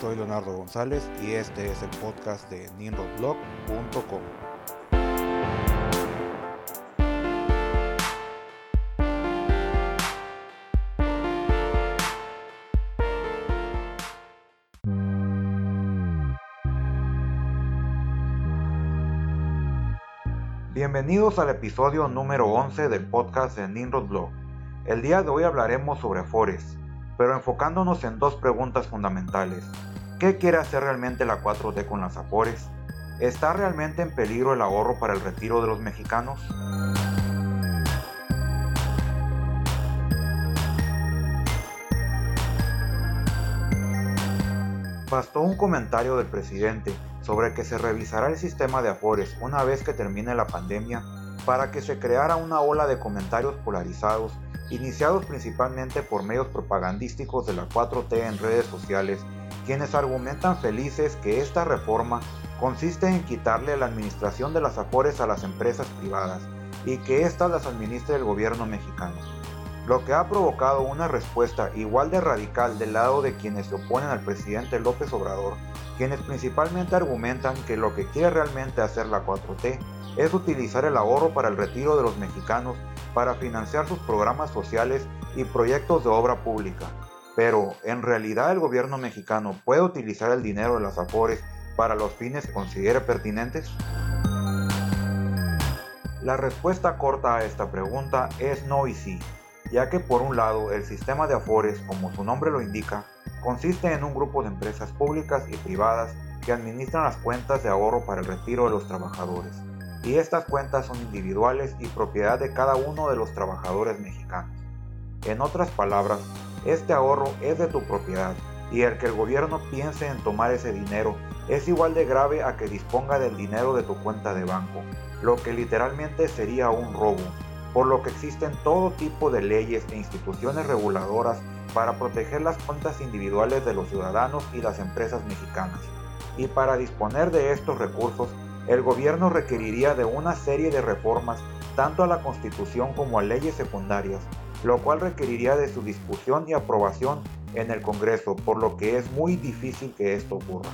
Soy Leonardo González y este es el podcast de ninrodblog.com. Bienvenidos al episodio número 11 del podcast de Ninrod Blog. El día de hoy hablaremos sobre Afores, pero enfocándonos en dos preguntas fundamentales. ¿Qué quiere hacer realmente la 4T con las Afores? ¿Está realmente en peligro el ahorro para el retiro de los mexicanos? Bastó un comentario del presidente sobre que se revisará el sistema de Afores una vez que termine la pandemia para que se creara una ola de comentarios polarizados iniciados principalmente por medios propagandísticos de la 4T en redes sociales, quienes argumentan felices que esta reforma consiste en quitarle la administración de las afores a las empresas privadas y que éstas las administre el gobierno mexicano, lo que ha provocado una respuesta igual de radical del lado de quienes se oponen al presidente López Obrador, quienes principalmente argumentan que lo que quiere realmente hacer la 4T es utilizar el ahorro para el retiro de los mexicanos para financiar sus programas sociales y proyectos de obra pública. Pero, ¿en realidad el gobierno mexicano puede utilizar el dinero de las AFORES para los fines que considere pertinentes? La respuesta corta a esta pregunta es no y sí, ya que por un lado el sistema de Afores, como su nombre lo indica, consiste en un grupo de empresas públicas y privadas que administran las cuentas de ahorro para el retiro de los trabajadores y estas cuentas son individuales y propiedad de cada uno de los trabajadores mexicanos. En otras palabras, este ahorro es de tu propiedad y el que el gobierno piense en tomar ese dinero es igual de grave a que disponga del dinero de tu cuenta de banco, lo que literalmente sería un robo, por lo que existen todo tipo de leyes e instituciones reguladoras para proteger las cuentas individuales de los ciudadanos y las empresas mexicanas. Y para disponer de estos recursos el gobierno requeriría de una serie de reformas tanto a la Constitución como a leyes secundarias, lo cual requeriría de su discusión y aprobación en el Congreso, por lo que es muy difícil que esto ocurra.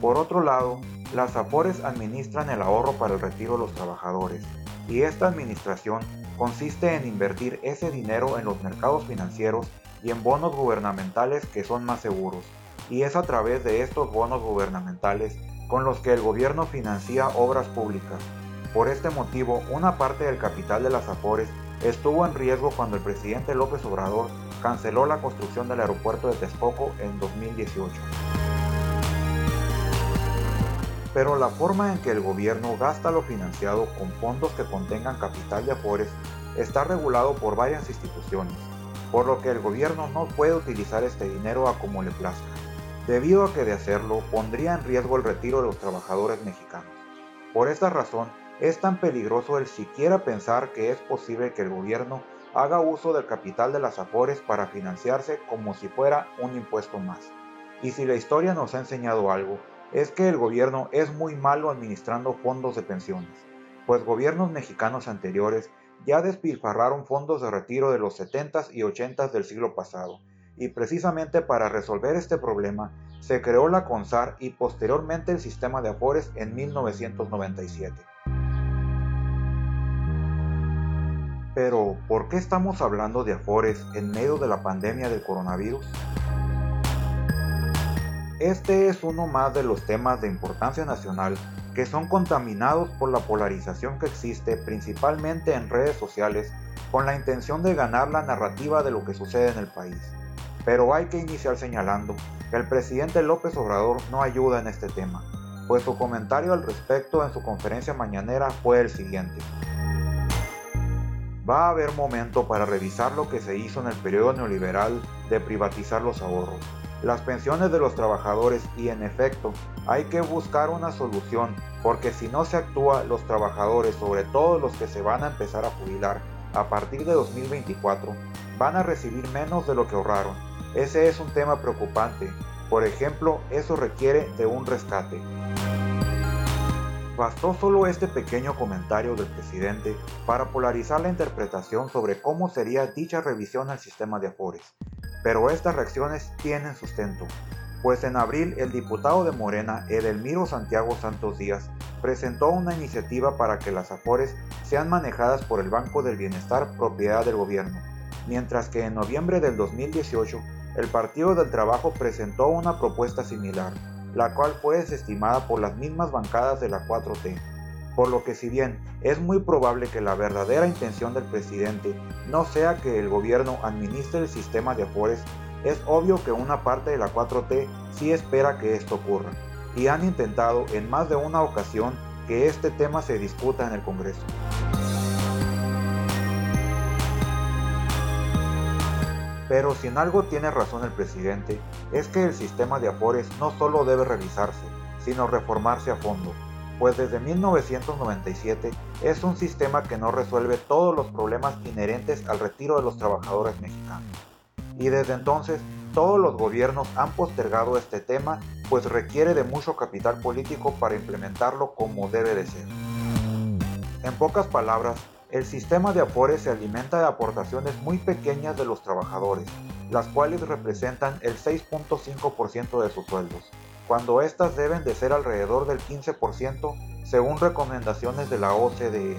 Por otro lado, las AFORES administran el ahorro para el retiro de los trabajadores, y esta administración consiste en invertir ese dinero en los mercados financieros y en bonos gubernamentales que son más seguros, y es a través de estos bonos gubernamentales con los que el gobierno financia obras públicas. Por este motivo, una parte del capital de las Afores estuvo en riesgo cuando el presidente López Obrador canceló la construcción del aeropuerto de Texcoco en 2018. Pero la forma en que el gobierno gasta lo financiado con fondos que contengan capital de Afores está regulado por varias instituciones, por lo que el gobierno no puede utilizar este dinero a como le plazca, debido a que de hacerlo pondría en riesgo el retiro de los trabajadores mexicanos. Por esta razón, es tan peligroso el siquiera pensar que es posible que el gobierno haga uso del capital de las afores para financiarse como si fuera un impuesto más. Y si la historia nos ha enseñado algo, es que el gobierno es muy malo administrando fondos de pensiones, pues gobiernos mexicanos anteriores ya despilfarraron fondos de retiro de los 70s y 80s del siglo pasado, y precisamente para resolver este problema se creó la CONSAR y posteriormente el sistema de Afores en 1997. Pero, ¿por qué estamos hablando de Afores en medio de la pandemia del coronavirus? Este es uno más de los temas de importancia nacional que son contaminados por la polarización que existe principalmente en redes sociales con la intención de ganar la narrativa de lo que sucede en el país. Pero hay que iniciar señalando que el presidente López Obrador no ayuda en este tema, pues su comentario al respecto en su conferencia mañanera fue el siguiente. Va a haber momento para revisar lo que se hizo en el periodo neoliberal de privatizar los ahorros las pensiones de los trabajadores y en efecto hay que buscar una solución porque si no se actúa los trabajadores, sobre todo los que se van a empezar a jubilar a partir de 2024, van a recibir menos de lo que ahorraron. Ese es un tema preocupante. Por ejemplo, eso requiere de un rescate. Bastó solo este pequeño comentario del presidente para polarizar la interpretación sobre cómo sería dicha revisión al sistema de Afores, pero estas reacciones tienen sustento, pues en abril el diputado de Morena, Edelmiro Santiago Santos Díaz, presentó una iniciativa para que las Afores sean manejadas por el Banco del Bienestar propiedad del gobierno, mientras que en noviembre del 2018 el Partido del Trabajo presentó una propuesta similar la cual fue desestimada por las mismas bancadas de la 4T. Por lo que si bien es muy probable que la verdadera intención del presidente no sea que el gobierno administre el sistema de Afores, es obvio que una parte de la 4T sí espera que esto ocurra, y han intentado en más de una ocasión que este tema se discuta en el Congreso. Pero si en algo tiene razón el presidente, es que el sistema de Afores no solo debe revisarse, sino reformarse a fondo, pues desde 1997 es un sistema que no resuelve todos los problemas inherentes al retiro de los trabajadores mexicanos. Y desde entonces todos los gobiernos han postergado este tema, pues requiere de mucho capital político para implementarlo como debe de ser. En pocas palabras, el sistema de Afores se alimenta de aportaciones muy pequeñas de los trabajadores, las cuales representan el 6.5% de sus sueldos, cuando éstas deben de ser alrededor del 15% según recomendaciones de la OCDE,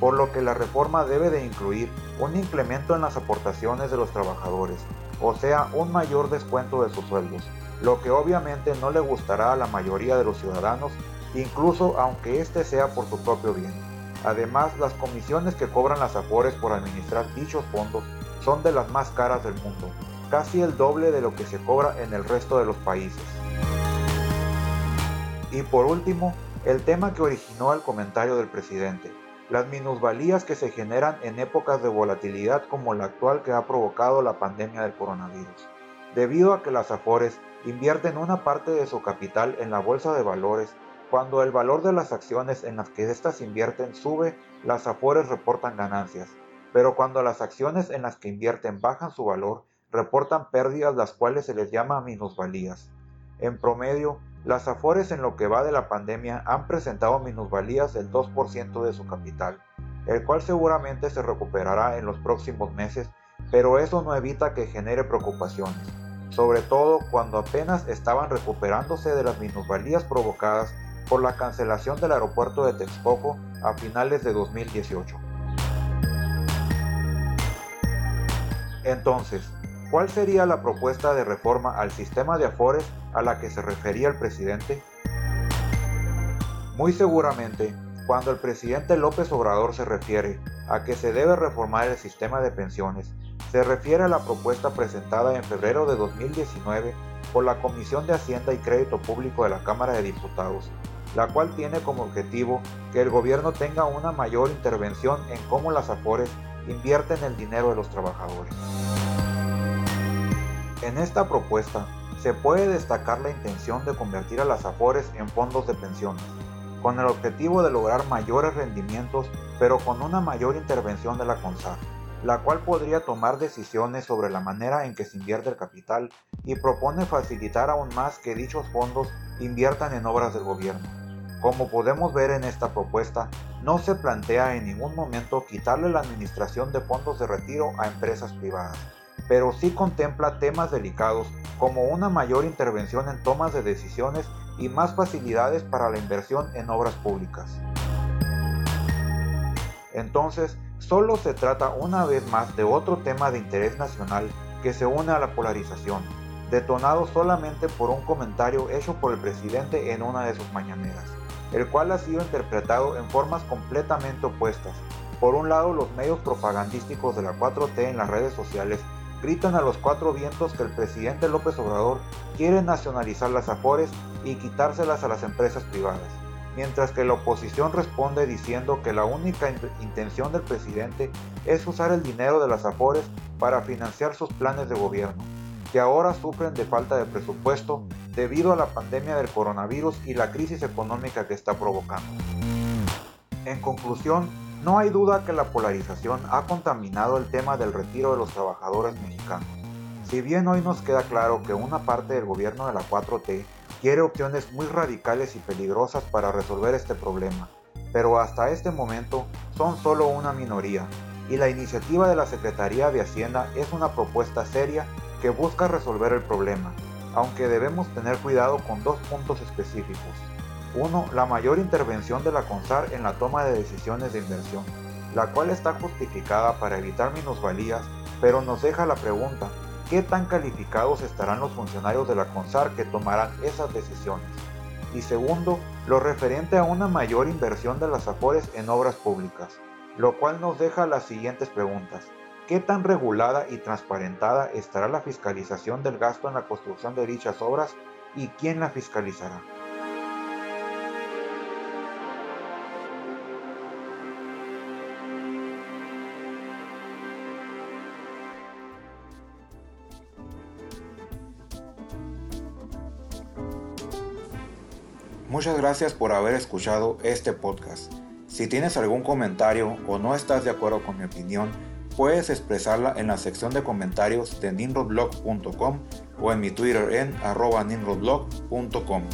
por lo que la reforma debe de incluir un incremento en las aportaciones de los trabajadores, o sea, un mayor descuento de sus sueldos, lo que obviamente no le gustará a la mayoría de los ciudadanos, incluso aunque éste sea por su propio bien. Además, las comisiones que cobran las Afores por administrar dichos fondos son de las más caras del mundo, casi el doble de lo que se cobra en el resto de los países. Y por último, el tema que originó el comentario del presidente, las minusvalías que se generan en épocas de volatilidad como la actual que ha provocado la pandemia del coronavirus, debido a que las Afores invierten una parte de su capital en la bolsa de valores cuando el valor de las acciones en las que éstas invierten sube, las Afores reportan ganancias, pero cuando las acciones en las que invierten bajan su valor, reportan pérdidas las cuales se les llama minusvalías. En promedio, las Afores en lo que va de la pandemia han presentado minusvalías del 2% de su capital, el cual seguramente se recuperará en los próximos meses, pero eso no evita que genere preocupaciones, sobre todo cuando apenas estaban recuperándose de las minusvalías provocadas por la cancelación del aeropuerto de Texcoco a finales de 2018. Entonces, ¿cuál sería la propuesta de reforma al sistema de Afores a la que se refería el presidente? Muy seguramente, cuando el presidente López Obrador se refiere a que se debe reformar el sistema de pensiones, se refiere a la propuesta presentada en febrero de 2019 por la Comisión de Hacienda y Crédito Público de la Cámara de Diputados la cual tiene como objetivo que el gobierno tenga una mayor intervención en cómo las AFORES invierten el dinero de los trabajadores. En esta propuesta se puede destacar la intención de convertir a las AFORES en fondos de pensiones, con el objetivo de lograr mayores rendimientos pero con una mayor intervención de la CONSAR, la cual podría tomar decisiones sobre la manera en que se invierte el capital y propone facilitar aún más que dichos fondos inviertan en obras del gobierno. Como podemos ver en esta propuesta, no se plantea en ningún momento quitarle la administración de fondos de retiro a empresas privadas, pero sí contempla temas delicados como una mayor intervención en tomas de decisiones y más facilidades para la inversión en obras públicas. Entonces, solo se trata una vez más de otro tema de interés nacional que se une a la polarización, detonado solamente por un comentario hecho por el presidente en una de sus mañaneras el cual ha sido interpretado en formas completamente opuestas. Por un lado, los medios propagandísticos de la 4T en las redes sociales gritan a los cuatro vientos que el presidente López Obrador quiere nacionalizar las Afores y quitárselas a las empresas privadas, mientras que la oposición responde diciendo que la única intención del presidente es usar el dinero de las Afores para financiar sus planes de gobierno, que ahora sufren de falta de presupuesto debido a la pandemia del coronavirus y la crisis económica que está provocando. En conclusión, no hay duda que la polarización ha contaminado el tema del retiro de los trabajadores mexicanos. Si bien hoy nos queda claro que una parte del gobierno de la 4T quiere opciones muy radicales y peligrosas para resolver este problema, pero hasta este momento son solo una minoría, y la iniciativa de la Secretaría de Hacienda es una propuesta seria que busca resolver el problema, aunque debemos tener cuidado con dos puntos específicos. Uno, la mayor intervención de la CONSAR en la toma de decisiones de inversión, la cual está justificada para evitar minusvalías, pero nos deja la pregunta, ¿qué tan calificados estarán los funcionarios de la CONSAR que tomarán esas decisiones? Y segundo, lo referente a una mayor inversión de las AFORES en obras públicas, lo cual nos deja las siguientes preguntas. ¿Qué tan regulada y transparentada estará la fiscalización del gasto en la construcción de dichas obras y quién la fiscalizará? Muchas gracias por haber escuchado este podcast. Si tienes algún comentario o no estás de acuerdo con mi opinión, puedes expresarla en la sección de comentarios de ninrodblog.com o en mi Twitter en arroba ninrodblog.com.